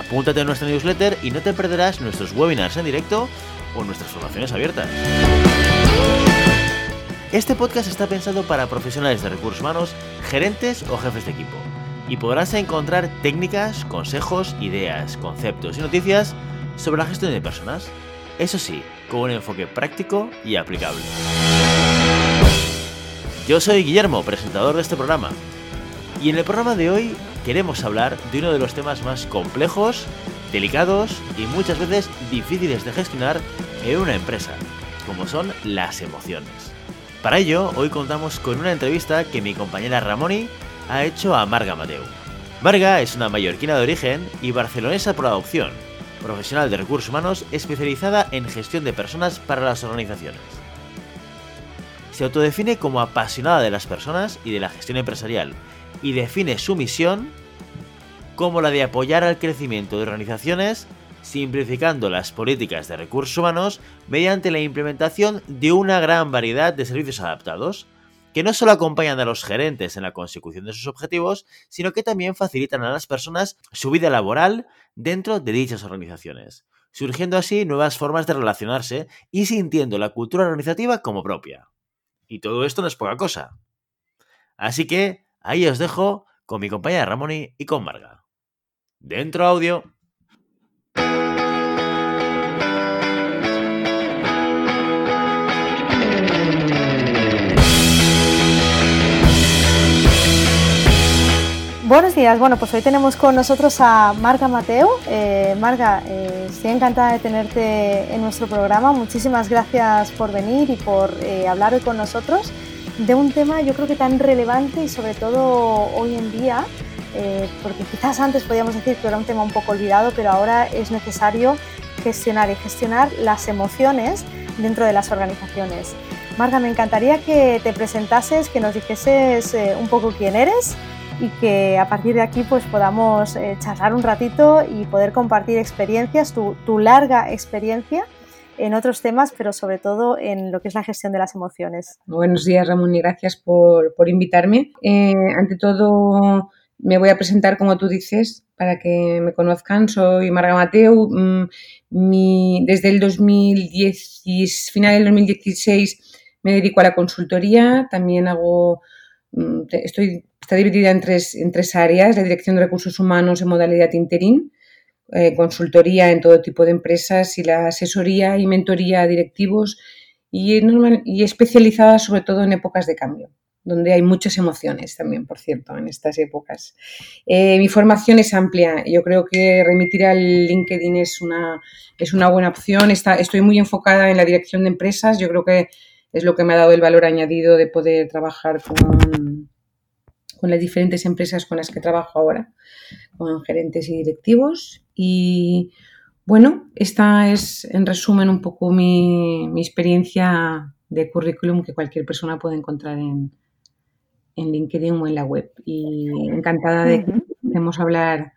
Apúntate a nuestra newsletter y no te perderás nuestros webinars en directo o nuestras formaciones abiertas. Este podcast está pensado para profesionales de recursos humanos, gerentes o jefes de equipo, y podrás encontrar técnicas, consejos, ideas, conceptos y noticias sobre la gestión de personas, eso sí, con un enfoque práctico y aplicable. Yo soy Guillermo, presentador de este programa, y en el programa de hoy queremos hablar de uno de los temas más complejos, delicados y muchas veces difíciles de gestionar en una empresa, como son las emociones. Para ello, hoy contamos con una entrevista que mi compañera Ramoni ha hecho a Marga Mateu. Marga es una mallorquina de origen y barcelonesa por adopción, profesional de recursos humanos especializada en gestión de personas para las organizaciones. Se autodefine como apasionada de las personas y de la gestión empresarial y define su misión como la de apoyar al crecimiento de organizaciones simplificando las políticas de recursos humanos mediante la implementación de una gran variedad de servicios adaptados, que no solo acompañan a los gerentes en la consecución de sus objetivos, sino que también facilitan a las personas su vida laboral dentro de dichas organizaciones, surgiendo así nuevas formas de relacionarse y sintiendo la cultura organizativa como propia. Y todo esto no es poca cosa. Así que ahí os dejo con mi compañera Ramoni y con Marga. Dentro audio. Buenos días, bueno, pues hoy tenemos con nosotros a Marga Mateo. Eh, Marga, eh, estoy encantada de tenerte en nuestro programa. Muchísimas gracias por venir y por eh, hablar hoy con nosotros de un tema yo creo que tan relevante y sobre todo hoy en día, eh, porque quizás antes podíamos decir que era un tema un poco olvidado, pero ahora es necesario gestionar y gestionar las emociones dentro de las organizaciones. Marga, me encantaría que te presentases, que nos dijeses eh, un poco quién eres y que a partir de aquí pues podamos eh, charlar un ratito y poder compartir experiencias, tu, tu, larga experiencia en otros temas, pero sobre todo en lo que es la gestión de las emociones. Buenos días, Ramón, y gracias por, por invitarme. Eh, ante todo, me voy a presentar como tú dices para que me conozcan. Soy Marga Mateu. Mi, desde el 2010, final del 2016 me dedico a la consultoría. También hago, estoy, está dividida en tres, en tres áreas, la dirección de recursos humanos en modalidad interín, eh, consultoría en todo tipo de empresas y la asesoría y mentoría a directivos y, normal, y especializada sobre todo en épocas de cambio donde hay muchas emociones también, por cierto, en estas épocas. Eh, mi formación es amplia. Yo creo que remitir al LinkedIn es una, es una buena opción. Está, estoy muy enfocada en la dirección de empresas. Yo creo que es lo que me ha dado el valor añadido de poder trabajar con, con las diferentes empresas con las que trabajo ahora, con gerentes y directivos. Y bueno, esta es en resumen un poco mi, mi experiencia de currículum que cualquier persona puede encontrar en, en LinkedIn o en la web. Y encantada de que podamos hablar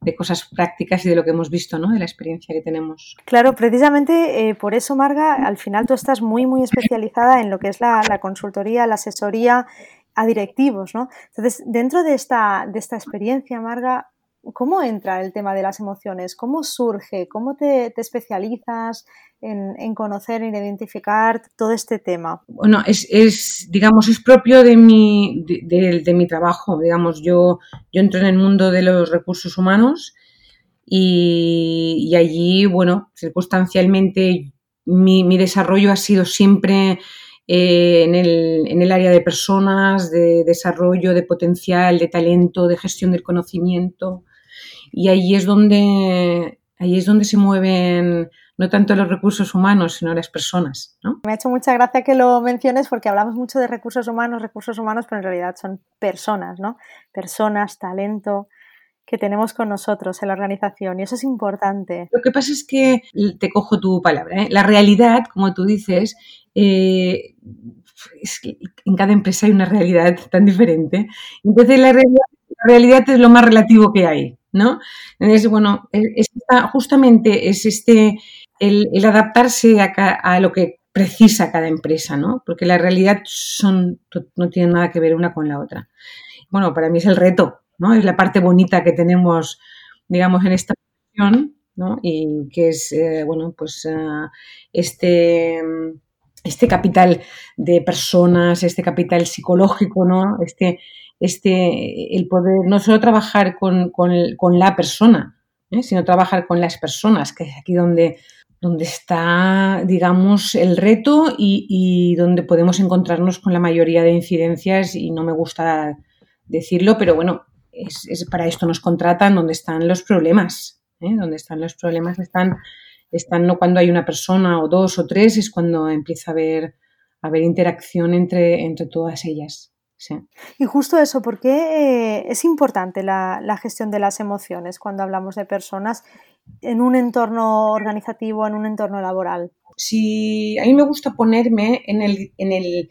de cosas prácticas y de lo que hemos visto, ¿no? De la experiencia que tenemos. Claro, precisamente eh, por eso, Marga, al final tú estás muy, muy especializada en lo que es la, la consultoría, la asesoría a directivos, ¿no? Entonces, dentro de esta, de esta experiencia, Marga, ¿cómo entra el tema de las emociones? ¿Cómo surge? ¿Cómo te, especializas en, en, conocer, en identificar todo este tema? Bueno, es, es digamos, es propio de mi, de, mi trabajo. Digamos, yo, yo entro en el mundo de los recursos humanos y, y allí, bueno, circunstancialmente mi, mi desarrollo ha sido siempre eh, en, el, en, el, área de personas, de desarrollo, de potencial, de talento, de gestión del conocimiento. Y ahí es donde, ahí es donde se mueven no tanto los recursos humanos, sino las personas. ¿no? Me ha hecho mucha gracia que lo menciones porque hablamos mucho de recursos humanos, recursos humanos, pero en realidad son personas, ¿no? Personas, talento. Que tenemos con nosotros en la organización y eso es importante. Lo que pasa es que, te cojo tu palabra, ¿eh? la realidad, como tú dices, eh, es que en cada empresa hay una realidad tan diferente. Entonces la realidad, es lo más relativo que hay, ¿no? Entonces, bueno, es, justamente es este, el, adaptarse a, a lo que precisa cada empresa, ¿no? Porque la realidad son, no tiene nada que ver una con la otra. Bueno, para mí es el reto, ¿no? Es la parte bonita que tenemos, digamos, en esta situación, ¿no? Y que es, eh, bueno, pues eh, este, este capital de personas, este capital psicológico, ¿no? Este, este, el poder no solo trabajar con, la persona, ¿eh? sino trabajar con las personas, que es aquí donde donde está, digamos, el reto y, donde podemos encontrarnos con la mayoría de incidencias y no me gusta decirlo, pero bueno, es, para esto nos contratan donde están los problemas, ¿eh? donde están los problemas están, están no cuando hay una persona o dos o tres, es cuando empieza a haber, a haber interacción entre, entre todas ellas. Y justo eso, ¿por qué eh, es importante la, la, gestión de las emociones cuando hablamos de personas en un entorno organizativo, en un entorno laboral? Sí, a mí me gusta ponerme en el, en el,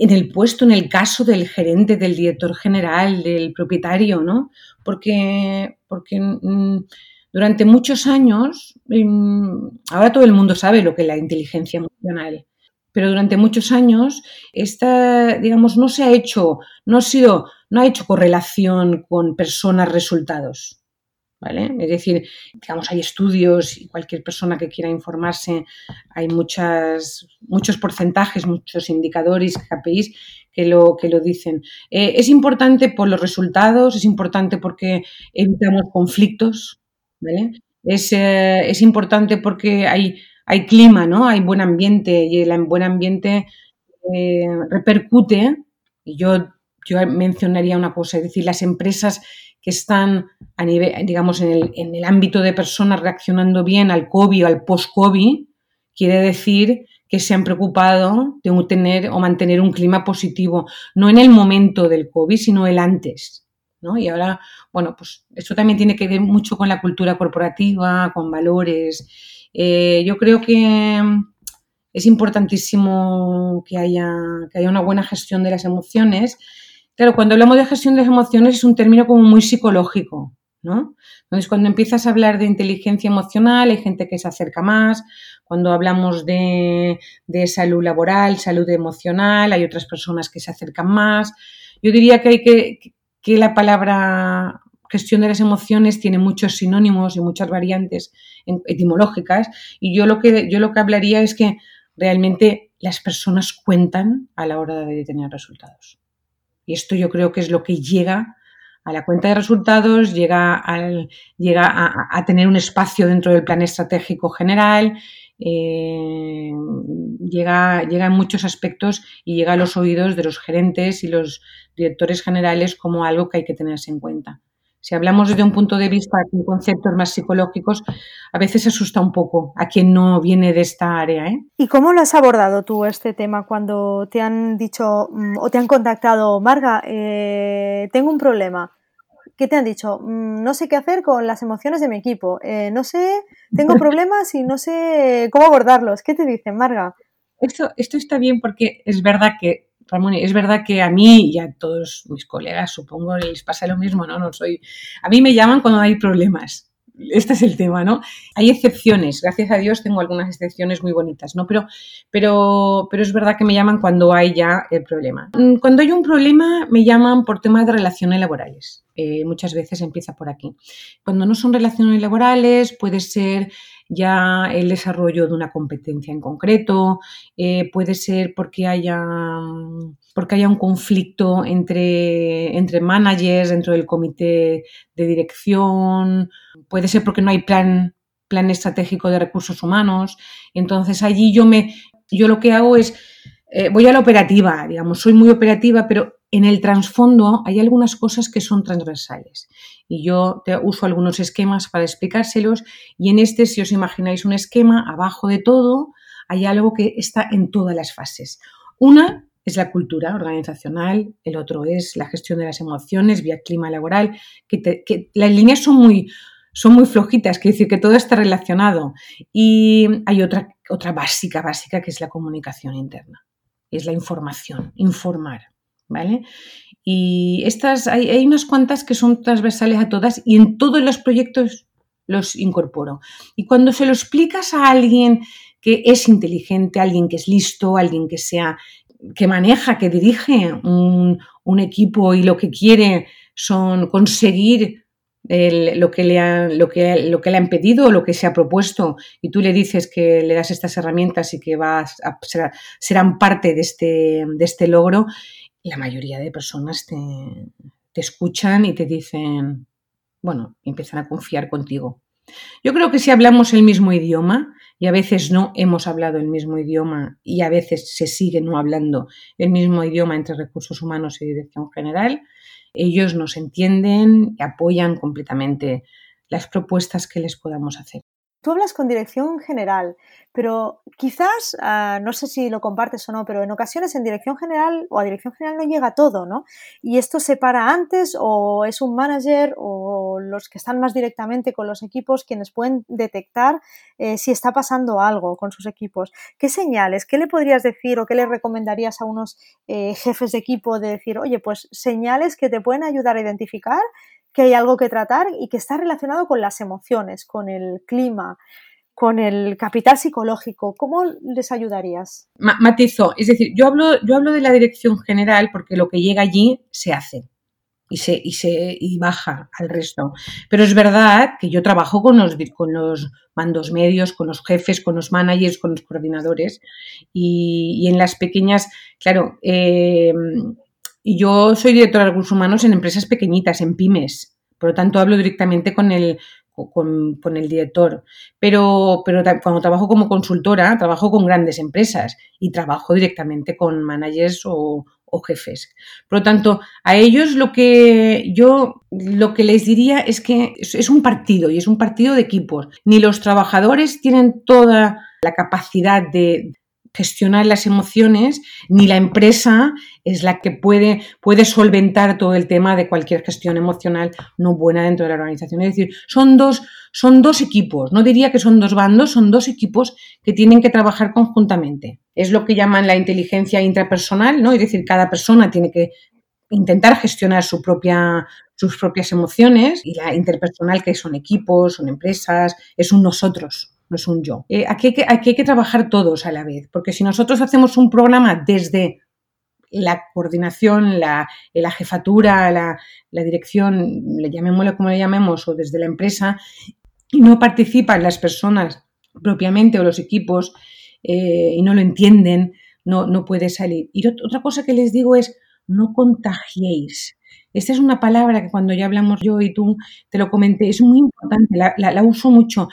en el puesto, en el caso del gerente, del director general, del propietario, ¿no? Porque, porque mm, durante muchos años, mm, ahora todo el mundo sabe lo que es la inteligencia emocional, pero durante muchos años esta, digamos, no se ha hecho, no ha sido, no ha hecho correlación con personas resultados. ¿Vale? Es decir, digamos, hay estudios y cualquier persona que quiera informarse, hay muchas, muchos porcentajes, muchos indicadores, KPIs que lo, que lo dicen. Eh, es importante por los resultados, es importante porque evitamos conflictos, ¿vale? Es, eh, es importante porque hay, hay clima, ¿no? Hay buen ambiente y el buen ambiente eh, repercute, y yo, yo mencionaría una cosa, es decir, las empresas que están a nivel, digamos, en el, en el ámbito de personas reaccionando bien al COVID o al post-COVID, quiere decir que se han preocupado de tener o mantener un clima positivo, no en el momento del COVID, sino el antes. ¿no? Y ahora, bueno, pues esto también tiene que ver mucho con la cultura corporativa, con valores. Eh, yo creo que es importantísimo que haya, que haya una buena gestión de las emociones Claro, cuando hablamos de gestión de emociones es un término como muy psicológico, ¿no? Entonces, cuando empiezas a hablar de inteligencia emocional, hay gente que se acerca más. Cuando hablamos de, salud laboral, salud emocional, hay otras personas que se acercan más. Yo diría que hay que, que la palabra gestión de las emociones tiene muchos sinónimos y muchas variantes etimológicas y yo lo que yo lo que hablaría es que realmente las personas cuentan a la hora de tener resultados. Y esto yo creo que es lo que llega a la cuenta de resultados, llega, llega a, tener un espacio dentro del plan estratégico general, eh, llega, llega en muchos aspectos y llega a los oídos de los gerentes y los directores generales como algo que hay que tenerse en cuenta. Si hablamos desde un punto de vista con conceptos más psicológicos, a veces asusta un poco a quien no viene de esta área. ¿eh? ¿Y cómo lo has abordado tú este tema cuando te han dicho mm, o te han contactado, Marga, eh, tengo un problema? ¿Qué te han dicho? Mm, no sé qué hacer con las emociones de mi equipo. Eh, no sé, tengo problemas y no sé cómo abordarlos. ¿Qué te dicen, Marga? Esto, esto está bien porque es verdad que Ramón, es verdad que a mí y a todos mis colegas, supongo, les pasa lo mismo, ¿no? No soy. A mí me llaman cuando hay problemas. Este es el tema, ¿no? Hay excepciones, gracias a Dios tengo algunas excepciones muy bonitas, ¿no? Pero, pero, pero es verdad que me llaman cuando hay ya el problema. Mm, cuando hay un problema, me llaman por temas de relaciones laborales. Eh, muchas veces empieza por aquí. Cuando no son relaciones laborales, puede ser ya el desarrollo de una competencia en concreto, eh, puede ser porque haya, porque haya un conflicto entre, entre managers dentro del comité de dirección, puede ser porque no hay plan, plan estratégico de recursos humanos. Entonces allí yo, me, yo lo que hago es, eh, voy a la operativa, digamos, soy muy operativa, pero en el trasfondo hay algunas cosas que son transversales y yo te uso algunos esquemas para explicárselos y en este, si os imagináis un esquema, abajo de todo hay algo que está en todas las fases. Una es la cultura organizacional, el otro es la gestión de las emociones vía clima laboral, que, las líneas son muy, son muy flojitas, quiere decir que todo está relacionado. Y hay otra, otra básica, básica, que es la comunicación interna, es la información, informar, ¿vale? Y estas, hay, unas cuantas que son transversales a todas y en todos los proyectos los incorporo. Y cuando se lo explicas a alguien que es inteligente, alguien que es listo, alguien que sea que maneja, que dirige un, equipo y lo que quiere son conseguir lo, que le lo, que, lo que le han pedido, lo que se ha propuesto, y tú le dices que le das estas herramientas y que vas a, serán parte de este, de este logro, la mayoría de personas te, escuchan y te dicen, bueno, empiezan a confiar contigo. Yo creo que si hablamos el mismo idioma, y a veces no hemos hablado el mismo idioma y a veces se sigue no hablando el mismo idioma entre recursos humanos y dirección general, ellos nos entienden y apoyan completamente las propuestas que les podamos hacer. Tú hablas con dirección general, pero quizás, ah, no sé si lo compartes o no, pero en ocasiones en dirección general o a dirección general no llega todo, ¿no? Y esto se para antes o es un manager o los que están más directamente con los equipos quienes pueden detectar eh, si está pasando algo con sus equipos. ¿Qué señales? ¿Qué le podrías decir o qué le recomendarías a unos eh, jefes de equipo de decir, oye, pues señales que te pueden ayudar a identificar que hay algo que tratar y que está relacionado con las emociones, con el clima, con el capital psicológico. ¿Cómo les ayudarías? matizo, es decir, yo hablo, yo hablo de la dirección general porque lo que llega allí se hace y se, y se y baja al resto. Pero es verdad que yo trabajo con los, con los mandos medios, con los jefes, con los managers, con los coordinadores y, en las pequeñas, claro, eh, y yo soy directora de recursos humanos en empresas pequeñitas, en pymes. Por lo tanto, hablo directamente con el, con, el director. Pero, pero cuando trabajo como consultora, trabajo con grandes empresas y trabajo directamente con managers o, o jefes. Por lo tanto, a ellos lo que yo lo que les diría es que es un partido y es un partido de equipos. Ni los trabajadores tienen toda la capacidad de, gestionar las emociones, ni la empresa es la que puede, puede solventar todo el tema de cualquier gestión emocional no buena dentro de la organización. Es decir, son dos, son dos equipos, no diría que son dos bandos, son dos equipos que tienen que trabajar conjuntamente. Es lo que llaman la inteligencia intrapersonal, ¿no? Es decir, cada persona tiene que intentar gestionar su propia, sus propias emociones y la interpersonal, que son equipos, son empresas, es un nosotros no es un yo. Eh, aquí, hay que, trabajar todos a la vez, porque si nosotros hacemos un programa desde la coordinación, la, jefatura, la, dirección, le llamémoslo como le llamemos, o desde la empresa, y no participan las personas propiamente o los equipos eh, y no lo entienden, no, no puede salir. Y otra cosa que les digo es, no contagiéis. Esta es una palabra que cuando ya hablamos yo y tú te lo comenté, es muy importante, la uso mucho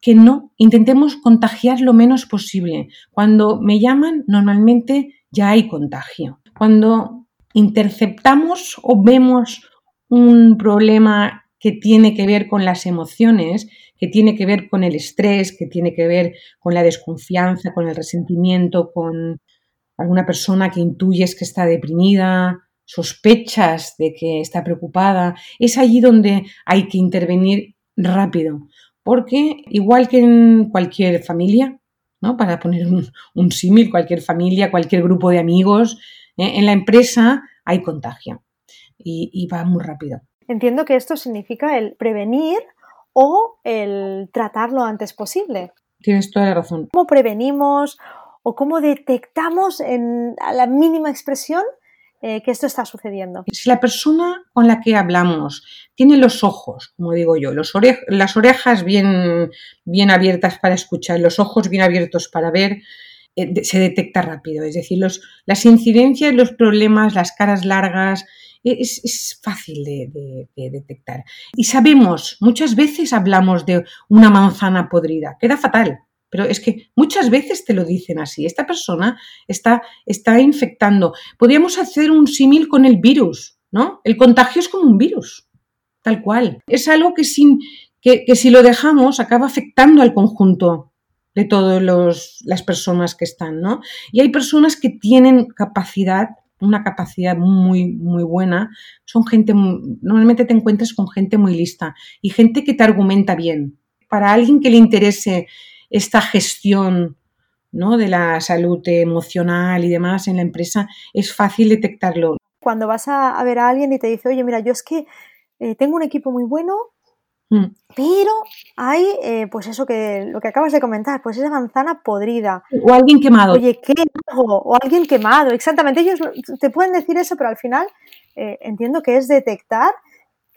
que no intentemos contagiar lo menos posible. Cuando me llaman, normalmente ya hay contagio. Cuando interceptamos o vemos un problema que tiene que ver con las emociones, que tiene que ver con el estrés, que tiene que ver con la desconfianza, con el resentimiento, con alguna persona que intuyes que está deprimida, sospechas de que está preocupada, es allí donde hay que intervenir rápido porque igual que en cualquier familia, ¿no? para poner un, símil, cualquier familia, cualquier grupo de amigos, ¿eh? en la empresa hay contagio y, va muy rápido. Entiendo que esto significa el prevenir o el tratar lo antes posible. Tienes toda la razón. ¿Cómo prevenimos o cómo detectamos en a la mínima expresión eh, que esto está sucediendo. Si la persona con la que hablamos tiene los ojos, como digo yo, las orejas bien, bien abiertas para escuchar, los ojos bien abiertos para ver, eh, se detecta rápido. Es decir, los, las incidencias, los problemas, las caras largas, e, es, fácil de, detectar. Y sabemos, muchas veces hablamos de una manzana podrida, queda fatal. Pero es que muchas veces te lo dicen así. Esta persona está, está infectando. Podríamos hacer un símil con el virus, ¿no? El contagio es como un virus, tal cual. Es algo que, sin, que, si lo dejamos acaba afectando al conjunto de todas las personas que están, ¿no? Y hay personas que tienen capacidad, una capacidad muy, muy buena, son gente, normalmente te encuentras con gente muy lista y gente que te argumenta bien. Para alguien que le interese esta gestión ¿no? de la salud emocional y demás en la empresa, es fácil detectarlo. Cuando vas a, ver a alguien y te dice, oye, mira, yo es que eh, tengo un equipo muy bueno, Mm. Pero hay, eh, pues eso que lo que acabas de comentar, pues esa manzana podrida. O alguien quemado. Oye, ¿qué hago? O alguien quemado, exactamente. Ellos te pueden decir eso, pero al final eh, entiendo que es detectar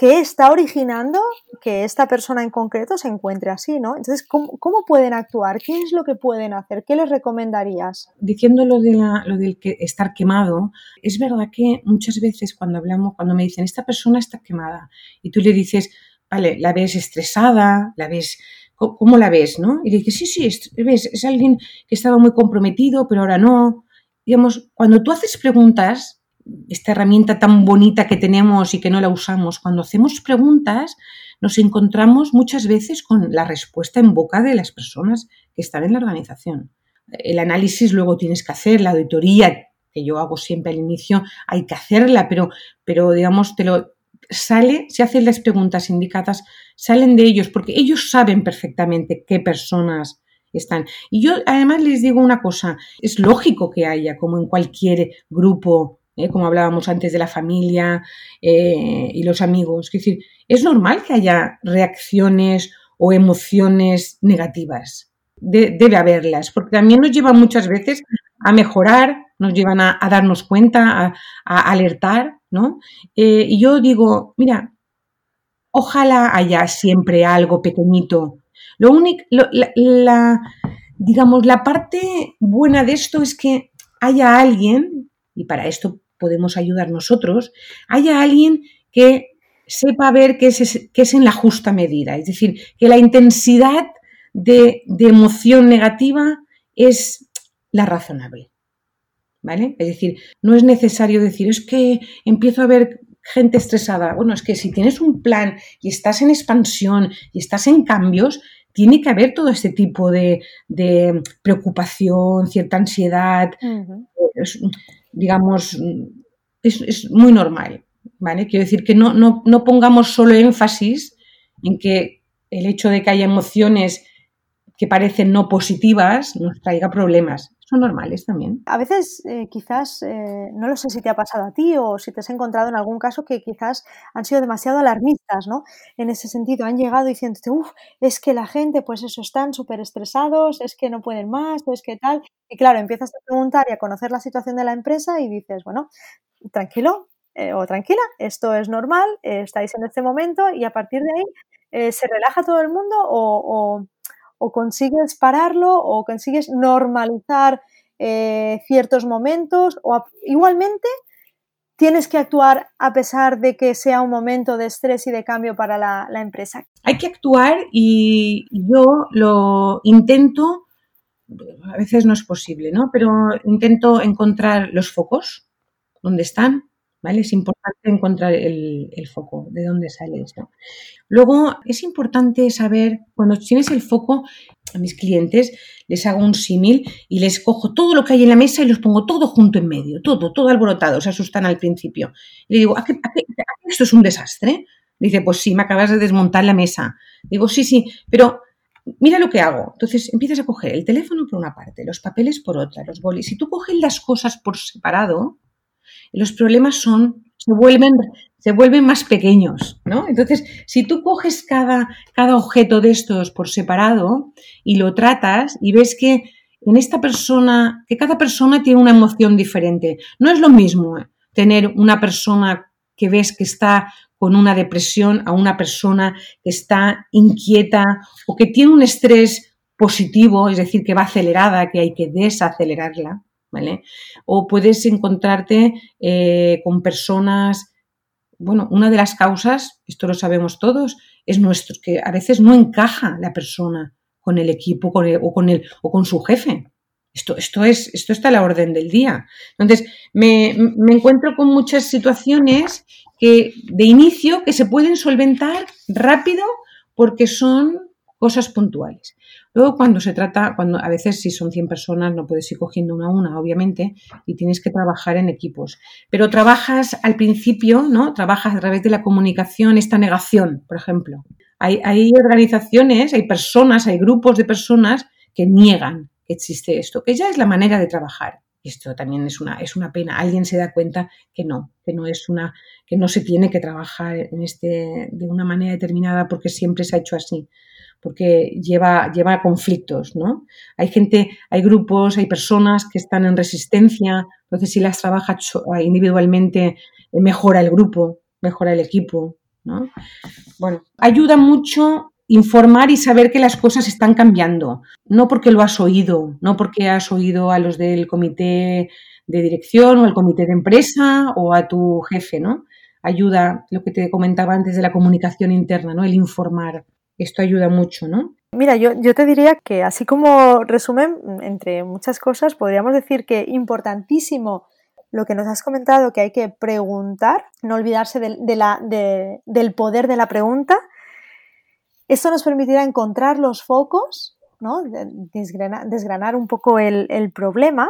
qué está originando que esta persona en concreto se encuentre así, ¿no? Entonces, ¿cómo, pueden actuar? ¿Qué es lo que pueden hacer? ¿Qué les recomendarías? Diciendo lo, de lo del que estar quemado, es verdad que muchas veces cuando hablamos, cuando me dicen, esta persona está quemada, y tú le dices, vale, la ves estresada, la ves, ¿cómo la ves, no? Y dices, sí, sí, es, ves, es alguien que estaba muy comprometido, pero ahora no. Digamos, cuando tú haces preguntas, esta herramienta tan bonita que tenemos y que no la usamos, cuando hacemos preguntas, nos encontramos muchas veces con la respuesta en boca de las personas que están en la organización. El análisis luego tienes que hacer, la auditoría que yo hago siempre al inicio, hay que hacerla, pero, pero digamos, te lo, sale, se hacen las preguntas indicadas, salen de ellos, porque ellos saben perfectamente qué personas están. Y yo además les digo una cosa, es lógico que haya, como en cualquier grupo, ¿eh? como hablábamos antes de la familia eh, y los amigos, es decir, es normal que haya reacciones o emociones negativas. debe haberlas, porque también nos lleva muchas veces a mejorar, nos llevan a, darnos cuenta, a alertar ¿no? Eh, y yo digo, mira, ojalá haya siempre algo pequeñito. Lo único, la, digamos, la parte buena de esto es que haya alguien, y para esto podemos ayudar nosotros, haya alguien que sepa ver que es, que es en la justa medida. Es decir, que la intensidad de, de emoción negativa es la razonable. ¿vale? Es decir, no es necesario decir, es que empiezo a ver gente estresada. Bueno, es que si tienes un plan y estás en expansión y estás en cambios, tiene que haber todo este tipo de, preocupación, cierta ansiedad, digamos, es, muy normal, ¿vale? Quiero decir que no, no, no pongamos solo énfasis en que el hecho de que haya emociones que parecen no positivas nos traiga problemas normales también. A veces eh, quizás, eh, no lo sé si te ha pasado a ti o si te has encontrado en algún caso que quizás han sido demasiado alarmistas, ¿no? En ese sentido, han llegado diciéndote, uff, es que la gente, pues eso, están súper estresados, es que no pueden más, es que tal. Y claro, empiezas a preguntar y a conocer la situación de la empresa y dices, bueno, tranquilo, eh, o tranquila, esto es normal, estáis en este momento y a partir de ahí se relaja todo el mundo o consigues pararlo o consigues normalizar eh, ciertos momentos o igualmente tienes que actuar a pesar de que sea un momento de estrés y de cambio para la, empresa. Hay que actuar y yo lo intento, a veces no es posible, ¿no? Pero intento encontrar los focos, donde están, ¿vale? Es importante encontrar el, foco, de dónde sale esto. Luego, es importante saber, cuando tienes el foco, a mis clientes les hago un símil y les cojo todo lo que hay en la mesa y los pongo todo junto en medio, todo, todo alborotado, se asustan al principio. Y le digo, ¿a qué, esto es un desastre? Dice, pues sí, me acabas de desmontar la mesa. Digo, sí, sí, pero mira lo que hago. Entonces empiezas a coger el teléfono por una parte, los papeles por otra, los bolis. Si tú coges las cosas por separado, los problemas son, se vuelven, se vuelven más pequeños, ¿no? Entonces, si tú coges cada, cada objeto de estos por separado y lo tratas y ves que en esta persona, que cada persona tiene una emoción diferente. No es lo mismo tener una persona que ves que está con una depresión a una persona que está inquieta o que tiene un estrés positivo, es decir, que va acelerada, que hay que desacelerarla. O puedes encontrarte eh, con personas, bueno, una de las causas, esto lo sabemos todos, es nuestro, que a veces no encaja la persona con el equipo o, con el, o con su jefe. Esto, esto, es, esto está a la orden del día. Entonces, me, me encuentro con muchas situaciones que de inicio que se pueden solventar rápido porque son cosas puntuales. Luego, cuando se trata, cuando a veces si son 100 personas, no puedes ir cogiendo una a una, obviamente, y tienes que trabajar en equipos. Pero trabajas al principio, ¿no? Trabajas a través de la comunicación, esta negación, por ejemplo. Hay, hay organizaciones, hay personas, hay grupos de personas que niegan que existe esto, que es la manera de trabajar. Esto también es una, es una pena. Alguien se da cuenta que no, que no es una, que no se tiene que trabajar en este, de una manera determinada porque siempre se ha hecho así porque lleva, lleva conflictos, ¿no? Hay gente, hay grupos, hay personas que están en resistencia, entonces si las trabaja individualmente mejora el grupo, mejora el equipo, ¿no? Bueno, ayuda mucho informar y saber que las cosas están cambiando, no porque lo has oído, no porque has oído a los del comité de dirección o al comité de empresa o a tu jefe, ¿no? Ayuda lo que te comentaba antes de la comunicación interna, ¿no? El informar esto ayuda mucho, ¿no? Mira, yo, yo, te diría que así como resumen, entre muchas cosas, podríamos decir que importantísimo lo que nos has comentado, que hay que preguntar, no olvidarse de, la, del poder de la pregunta. Esto nos permitirá encontrar los focos, ¿no? desgranar, desgranar un poco el, el problema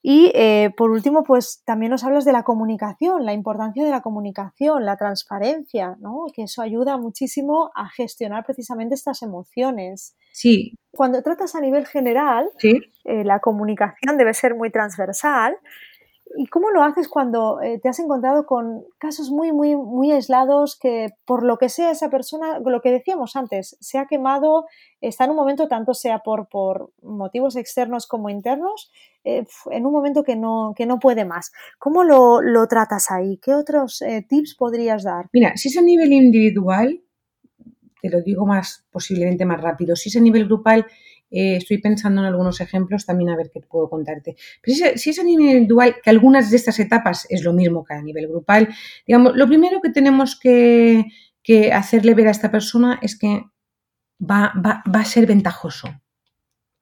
y eh, por último, pues también nos hablas de la comunicación, la importancia de la comunicación, la transparencia, ¿no? Que eso ayuda muchísimo a gestionar precisamente estas emociones. Sí. Cuando tratas a nivel general, eh, la comunicación debe ser muy transversal, ¿Y cómo lo haces cuando eh, te has encontrado con casos muy, muy, muy aislados que por lo que sea esa persona, lo que decíamos antes, se ha quemado, está en un momento, tanto sea por, por motivos externos como internos, eh, en un momento que no, que no puede más? ¿Cómo lo, lo tratas ahí? ¿Qué otros eh, tips podrías dar? Mira, si es a nivel individual, te lo digo más, posiblemente más rápido, si es a nivel grupal, eh, estoy pensando en algunos ejemplos también a ver qué puedo contarte. Pero si, es a nivel individual, que algunas de estas etapas es lo mismo que a nivel grupal, digamos, lo primero que tenemos que, hacerle ver a esta persona es que va, a ser ventajoso.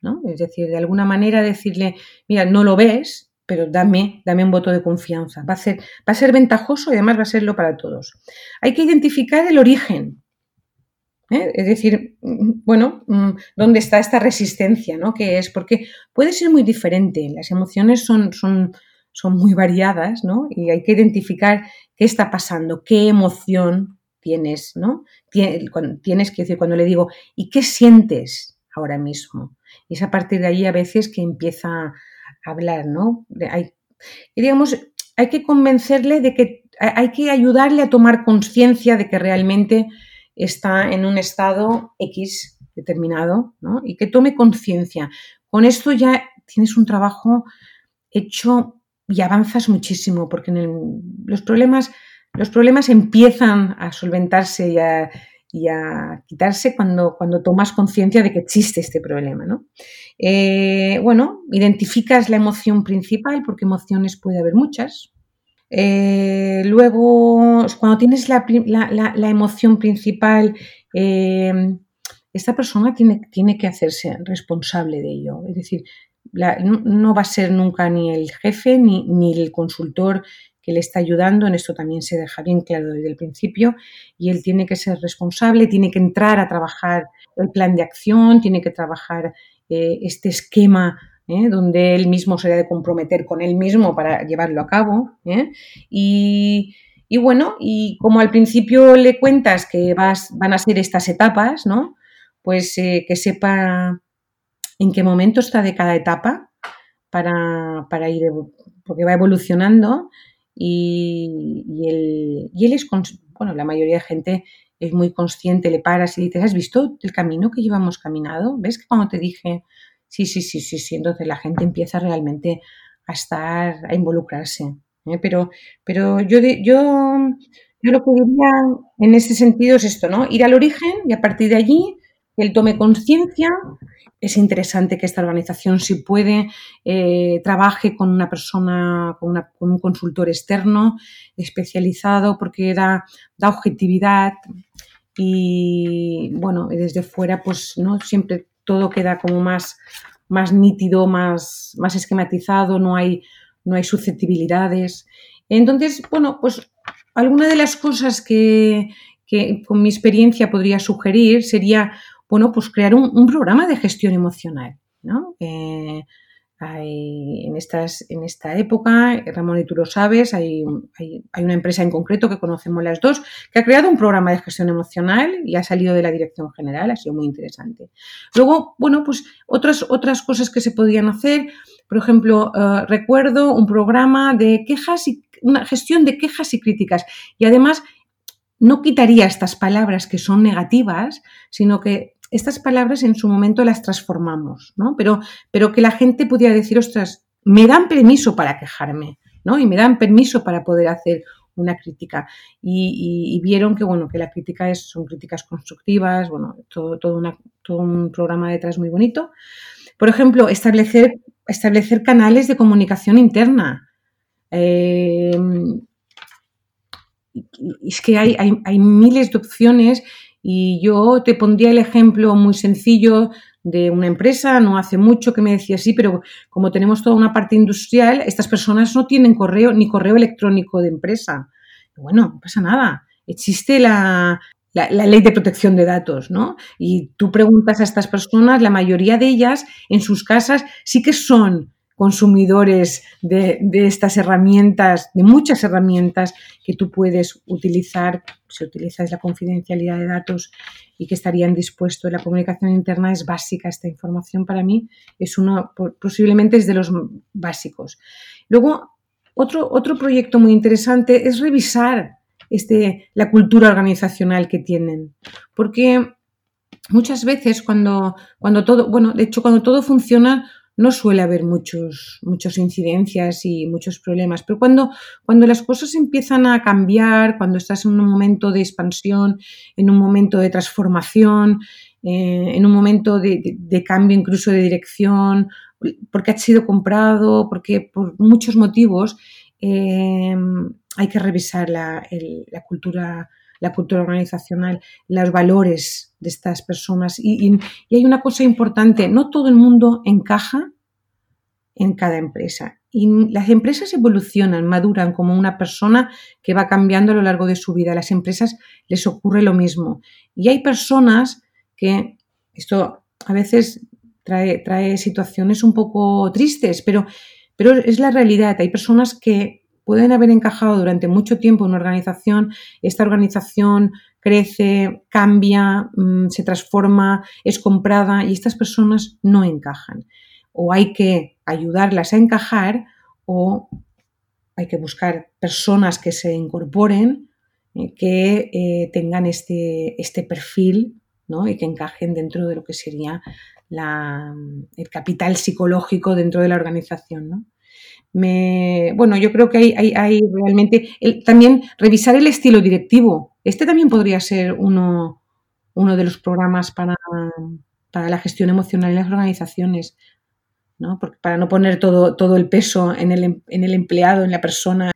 ¿no? Es decir, de alguna manera decirle, mira, no lo ves, pero dame, dame un voto de confianza. Va a, ser, va a ser ventajoso y además va a serlo para todos. Hay que identificar el origen ¿eh? Es decir, mm, bueno, mm, ¿dónde está esta resistencia? ¿no? ¿Qué es? Porque puede ser muy diferente. Las emociones son, son, son muy variadas, ¿no? Y hay que identificar qué está pasando, qué emoción tienes, ¿no? Tienes que decir, cuando le digo, ¿y qué sientes ahora mismo? Y es a partir de ahí a veces que empieza a hablar, ¿no? Hay, digamos, hay que convencerle de que hay que ayudarle a tomar conciencia de que realmente está en un estado X determinado ¿no? y que tome conciencia. Con esto ya tienes un trabajo hecho y avanzas muchísimo porque los, problemas, los problemas empiezan a solventarse y a, quitarse cuando, cuando tomas conciencia de que existe este problema. ¿no? Eh, bueno, identificas la emoción principal porque emociones puede haber muchas, eh, luego, cuando tienes la, emoción principal, eh, esta persona tiene, tiene, que hacerse responsable de ello. Es decir, no, va a ser nunca ni el jefe ni, ni, el consultor que le está ayudando. En esto también se deja bien claro desde el principio. Y él tiene que ser responsable, tiene que entrar a trabajar el plan de acción, tiene que trabajar eh, este esquema ¿eh? donde él mismo se debe de comprometer con él mismo para llevarlo a cabo. ¿eh? Y, bueno, y como al principio le cuentas que vas, van a ser estas etapas, ¿no? Pues eh, que sepa en qué momento está de cada etapa para, para ir, porque va evolucionando y, y, él, y él es, bueno, la mayoría de gente es muy consciente, le paras y dices, ¿has visto el camino que llevamos caminado? ¿Ves que cuando te dije Sí, sí, sí, sí, sí. Entonces la gente empieza realmente a estar, a involucrarse. ¿eh? Pero, pero yo, yo, yo lo que diría en ese sentido es esto, ¿no? Ir al origen y a partir de allí él tome conciencia. Es interesante que esta organización, si puede, eh, trabaje con una persona, con, con, un consultor externo especializado, porque da, da objetividad y, bueno, desde fuera, pues, ¿no? Siempre todo queda como más, más nítido, más, más esquematizado, no hay, no hay susceptibilidades. Entonces, bueno, pues alguna de las cosas que, con mi experiencia podría sugerir sería bueno, pues crear un, programa de gestión emocional, ¿no? Eh, hay, en, estas, en esta época, Ramón y tú lo sabes, hay, hay, una empresa en concreto que conocemos las dos que ha creado un programa de gestión emocional y ha salido de la dirección general, ha sido muy interesante. Luego, bueno, pues otras, otras cosas que se podían hacer, por ejemplo, eh, recuerdo un programa de quejas y una gestión de quejas y críticas y además no quitaría estas palabras que son negativas, sino que estas palabras en su momento las transformamos, ¿no? Pero, pero que la gente pudiera decir, ostras, me dan permiso para quejarme, ¿no? Y me dan permiso para poder hacer una crítica. Y, vieron que, bueno, que la crítica es, son críticas constructivas, bueno, todo, todo, un programa detrás muy bonito. Por ejemplo, establecer, establecer canales de comunicación interna. Eh, es que hay, hay miles de opciones y yo te pondría el ejemplo muy sencillo de una empresa, no hace mucho que me decía sí, pero como tenemos toda una parte industrial, estas personas no tienen correo ni correo electrónico de empresa. Bueno, no pasa nada. Existe la, la, ley de protección de datos, ¿no? Y tú preguntas a estas personas, la mayoría de ellas en sus casas sí que son consumidores de, estas herramientas, de muchas herramientas que tú puedes utilizar si utilizas la confidencialidad de datos y que estarían dispuestos. La comunicación interna es básica, esta información para mí es uno, posiblemente es de los básicos. Luego, otro, otro proyecto muy interesante es revisar este, la cultura organizacional que tienen, porque muchas veces cuando, cuando todo, bueno, de hecho, cuando todo funciona, no suele haber muchos, muchas incidencias y muchos problemas. Pero cuando, cuando las cosas empiezan a cambiar, cuando estás en un momento de expansión, en un momento de transformación, eh, en un momento de, cambio incluso de dirección, porque ha sido comprado, porque por muchos motivos eh, hay que revisar la, cultura la cultura organizacional, los valores de estas personas. Y, hay una cosa importante, no todo el mundo encaja en cada empresa. Y las empresas evolucionan, maduran como una persona que va cambiando a lo largo de su vida. A las empresas les ocurre lo mismo. Y hay personas que, esto a veces trae, trae situaciones un poco tristes, pero, pero es la realidad. Hay personas que pueden haber encajado durante mucho tiempo en una organización, esta organización crece, cambia, mm, se transforma, es comprada y estas personas no encajan. O hay que ayudarlas a encajar o hay que buscar personas que se incorporen, eh, que eh, tengan este, este perfil ¿no? y que encajen dentro de lo que sería el capital psicológico dentro de la organización. ¿no? Bueno, yo creo que hay, hay, realmente también revisar el estilo directivo. Este también podría ser uno, uno de los programas para, para, la gestión emocional en las organizaciones, ¿no? Para no poner todo, todo el peso en el, en el empleado, en la persona.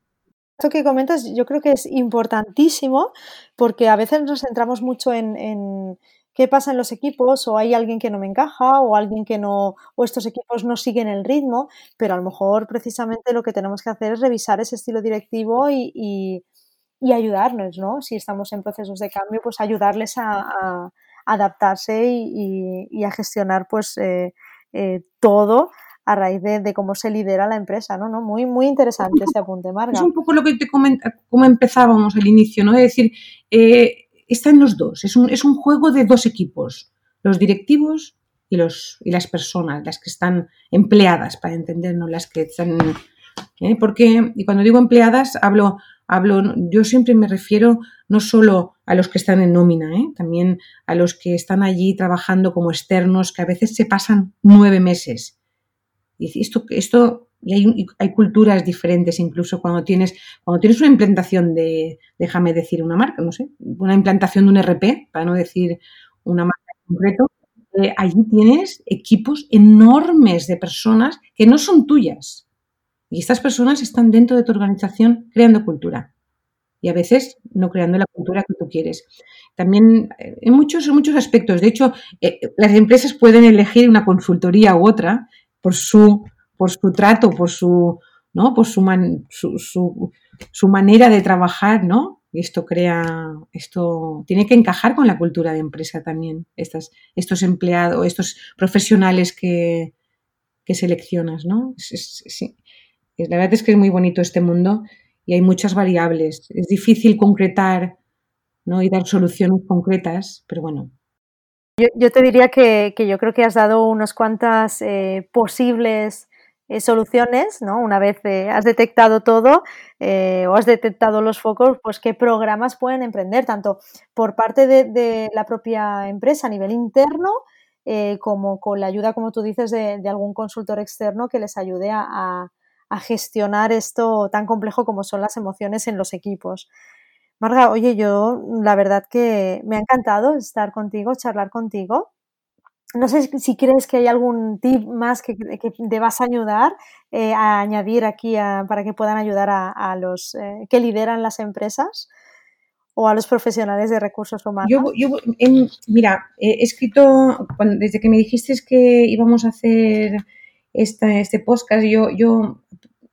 Esto que comentas yo creo que es importantísimo porque a veces nos centramos mucho en qué pasa en los equipos o hay alguien que no me encaja o alguien que no o estos equipos no siguen el ritmo, pero a lo mejor precisamente lo que tenemos que hacer es revisar ese estilo directivo y, ayudarnos, ¿no? Si estamos en procesos de cambio, pues ayudarles a, adaptarse y, a gestionar pues eh, eh, todo a raíz de, cómo se lidera la empresa, ¿no? ¿no? Muy, muy interesante este apunte, Marga. Es un poco lo que te comenta, como empezábamos al inicio, ¿no? Es decir, eh, están los dos. Es un, es un juego de dos equipos, los directivos y, los, y las personas, las que están empleadas, para entendernos, las que están... ¿eh? Porque, y cuando digo empleadas, hablo, hablo, yo siempre me refiero no solo a los que están en nómina, ¿eh? también a los que están allí trabajando como externos, que a veces se pasan nueve meses. Y esto, esto y hay, hay, culturas diferentes incluso cuando tienes, cuando tienes una implantación de, déjame decir una marca, no sé, una implantación de un RP, para no decir una marca en concreto, eh, allí tienes equipos enormes de personas que no son tuyas. Y estas personas están dentro de tu organización creando cultura. Y a veces no creando la cultura que tú quieres. También eh, en muchos, en muchos aspectos. De hecho, eh, las empresas pueden elegir una consultoría u otra por su por su trato, por su, ¿no? por su, su, su, manera de trabajar, ¿no? Y esto crea, esto tiene que encajar con la cultura de empresa también, estas, estos empleados, estos profesionales que, que seleccionas, ¿no? la verdad es que es muy bonito este mundo y hay muchas variables. Es difícil concretar ¿no? y dar soluciones concretas, pero bueno. Yo, te diría que, yo creo que has dado unas cuantas eh, posibles eh, soluciones, ¿no? Una vez eh, has detectado todo o has detectado los focos, pues qué programas pueden emprender, tanto por parte de, la propia empresa a nivel interno, como con la ayuda, como tú dices, de, algún consultor externo que les ayude a, a gestionar esto tan complejo como son las emociones en los equipos. Marga, oye, yo la verdad que me ha encantado estar contigo, charlar contigo. No sé si crees que hay algún tip más que, que debas ayudar eh, a añadir aquí para que puedan ayudar a, los eh, que lideran las empresas o a los profesionales de recursos humanos. Yo, mira, he escrito, desde que me dijiste que íbamos a hacer este podcast, yo, yo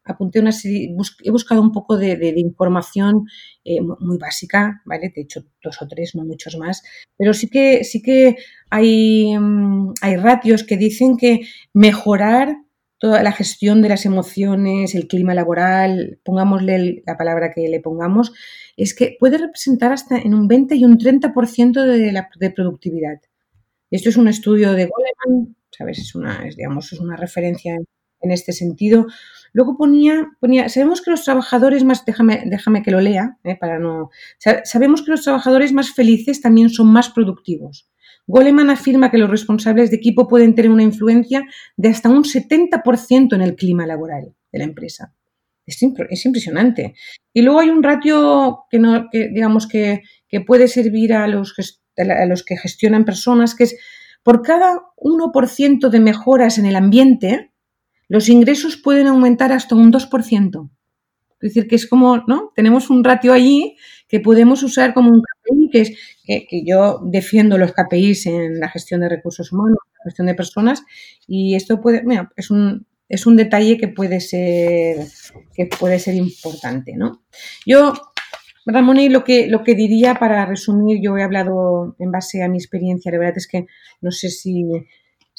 apunté una serie, he buscado un poco de, información eh, muy básica, ¿vale? De hecho, dos o tres, no muchos más, pero sí que, sí que hay, mm, hay ratios que dicen que mejorar toda la gestión de las emociones, el clima laboral, pongámosle la palabra que le pongamos, es que puede representar hasta en un 20 y un 30% de, la, de productividad. Esto es un estudio de Goleman, ¿sabes? Es una, digamos, es una referencia en este sentido. Luego ponía, ponía, sabemos que los trabajadores más, déjame, déjame que lo lea, eh, para no, sabemos que los trabajadores más felices también son más productivos. Goleman afirma que los responsables de equipo pueden tener una influencia de hasta un 70% en el clima laboral de la empresa. Es, impresionante. Y luego hay un ratio que, no, que digamos que, que puede servir a los, a los que gestionan personas, que es por cada 1% de mejoras en el ambiente, los ingresos pueden aumentar hasta un 2%. Es decir, que es como, ¿no? Tenemos un ratio allí que podemos usar como un KPI, que es que, yo defiendo los KPIs en la gestión de recursos humanos, la gestión de personas, y esto puede, mira, es un, es un detalle que puede ser, que puede ser importante, ¿no? Yo, Ramón, lo que, lo que diría para resumir, yo he hablado en base a mi experiencia, la verdad es que no sé si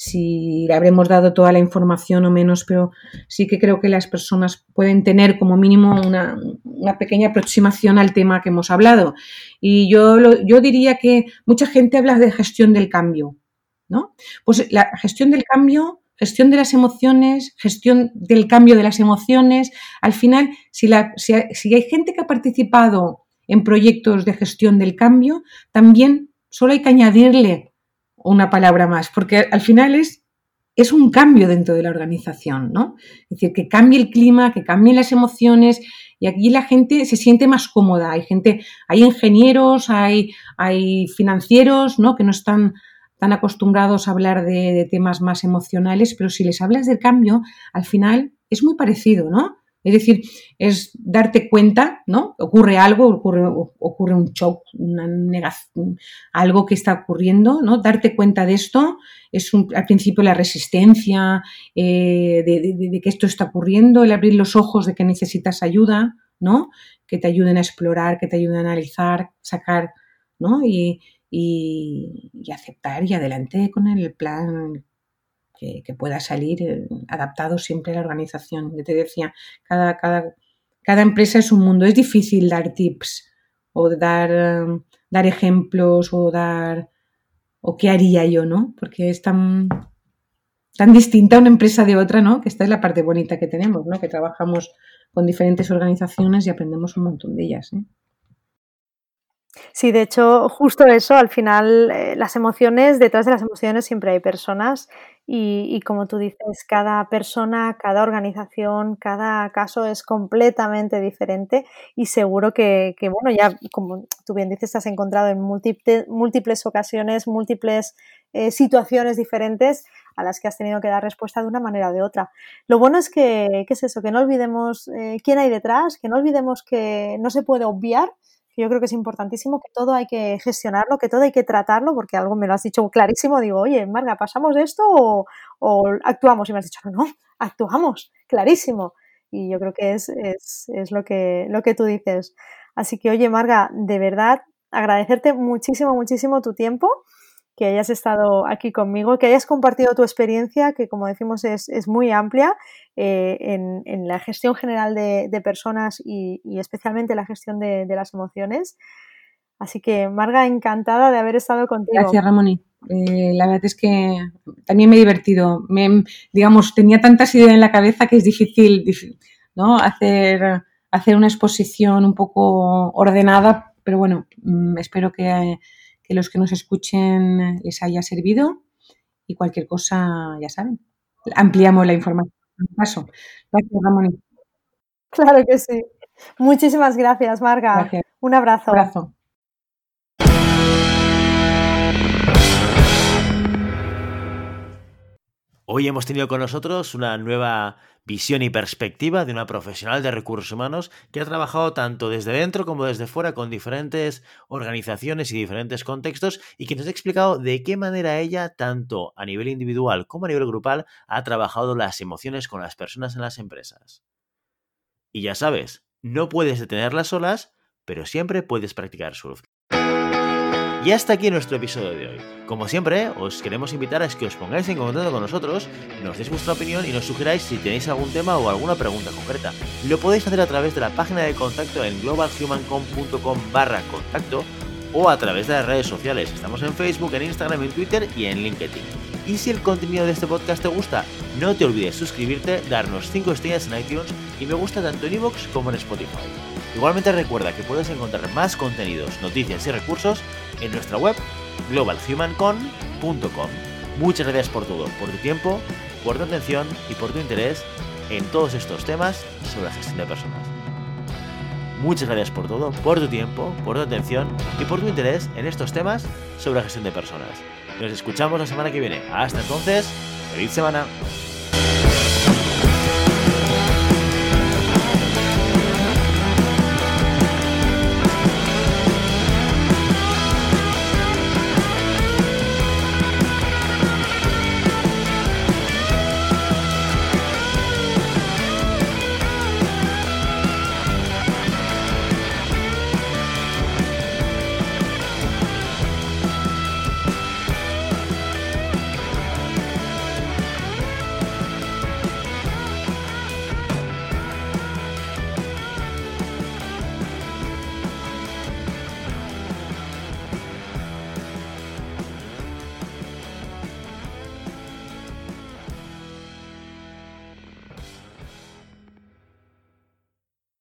si le habremos dado toda la información o menos, pero sí que creo que las personas pueden tener como mínimo una, pequeña aproximación al tema que hemos hablado. Y yo, yo diría que mucha gente habla de gestión del cambio, ¿no? Pues la gestión del cambio, gestión de las emociones, gestión del cambio de las emociones, al final, si, la, si hay gente que ha participado en proyectos de gestión del cambio, también solo hay que añadirle una palabra más, porque al final es, es un cambio dentro de la organización, ¿no? Es decir, que cambie el clima, que cambien las emociones y aquí la gente se siente más cómoda. Hay gente, hay ingenieros, hay, hay financieros, ¿no? Que no están tan acostumbrados a hablar de, de temas más emocionales, pero si les hablas del cambio, al final es muy parecido, ¿no? Es decir, es darte cuenta, ¿no? Ocurre algo, ocurre, ocurre un shock, una algo que está ocurriendo, ¿no? Darte cuenta de esto es al principio la resistencia eh, de, que esto está ocurriendo, el abrir los ojos de que necesitas ayuda, ¿no? Que te ayuden a explorar, que te ayuden a analizar, sacar, ¿no? Y, y aceptar y adelante con el plan que, pueda salir eh, adaptado siempre a la organización. Yo te decía, cada, empresa es un mundo. Es difícil dar tips o dar, eh, dar ejemplos o dar o qué haría yo, ¿no? Porque es tan, tan distinta una empresa de otra, ¿no? Que esta es la parte bonita que tenemos, ¿no? Que trabajamos con diferentes organizaciones y aprendemos un montón de ellas. ¿eh? Sí, de hecho, justo eso, al final, eh, las emociones, detrás de las emociones siempre hay personas y, como tú dices, cada persona, cada organización, cada caso es completamente diferente y seguro que, bueno, ya como tú bien dices, has encontrado en múltiples, ocasiones, múltiples eh, situaciones diferentes a las que has tenido que dar respuesta de una manera o de otra. Lo bueno es que, ¿qué es eso? Que no olvidemos eh, quién hay detrás, que no olvidemos que no se puede obviar yo creo que es importantísimo que todo hay que gestionarlo, que todo hay que tratarlo, porque algo me lo has dicho clarísimo, digo, oye, Marga, ¿pasamos esto o, actuamos? Y me has dicho, no, no, actuamos, clarísimo. Y yo creo que es, es, es, lo, que, lo que tú dices. Así que, oye, Marga, de verdad, agradecerte muchísimo, muchísimo tu tiempo que hayas estado aquí conmigo, que hayas compartido tu experiencia, que como decimos es, muy amplia eh, en, la gestión general de, personas y, especialmente la gestión de, las emociones. Así que, Marga, encantada de haber estado contigo. Gracias, Ramoni. Eh, la verdad es que también me he divertido. Me, digamos, tenía tantas ideas en la cabeza que es difícil, ¿no? hacer, hacer una exposición un poco ordenada, pero bueno, mm, espero que que los que nos escuchen les haya servido y cualquier cosa, ya saben, ampliamos la información. Paso. Gracias, Ramón. Claro que sí. Muchísimas gracias, Marga. Un abrazo. Un abrazo. Hoy hemos tenido con nosotros una nueva visión y perspectiva de una profesional de recursos humanos que ha trabajado tanto desde dentro como desde fuera con diferentes organizaciones y diferentes contextos y que nos ha explicado de qué manera ella, tanto a nivel individual como a nivel grupal, ha trabajado las emociones con las personas en las empresas. Y ya sabes, no puedes detenerlas solas, pero siempre puedes practicar surf. Y hasta aquí nuestro episodio de hoy. Como siempre, os queremos invitar a que os pongáis en contacto con nosotros, nos deis vuestra opinión y nos sugeráis si tenéis algún tema o alguna pregunta concreta. Lo podéis hacer a través de la página de contacto en globalhumancom.com barra contacto o a través de las redes sociales. Estamos en Facebook, en Instagram, en Twitter y en LinkedIn. Y si el contenido de este podcast te gusta, no te olvides suscribirte, darnos 5 estrellas en iTunes y me gusta tanto en iVoox como en Spotify. Igualmente recuerda que puedes encontrar más contenidos, noticias y recursos en nuestra web globalhumancon.com. Muchas gracias por todo, por tu tiempo, por tu atención y por tu interés en todos estos temas sobre la gestión de personas. Muchas gracias por todo, por tu tiempo, por tu atención y por tu interés en estos temas sobre la gestión de personas. Nos escuchamos la semana que viene. Hasta entonces, feliz semana.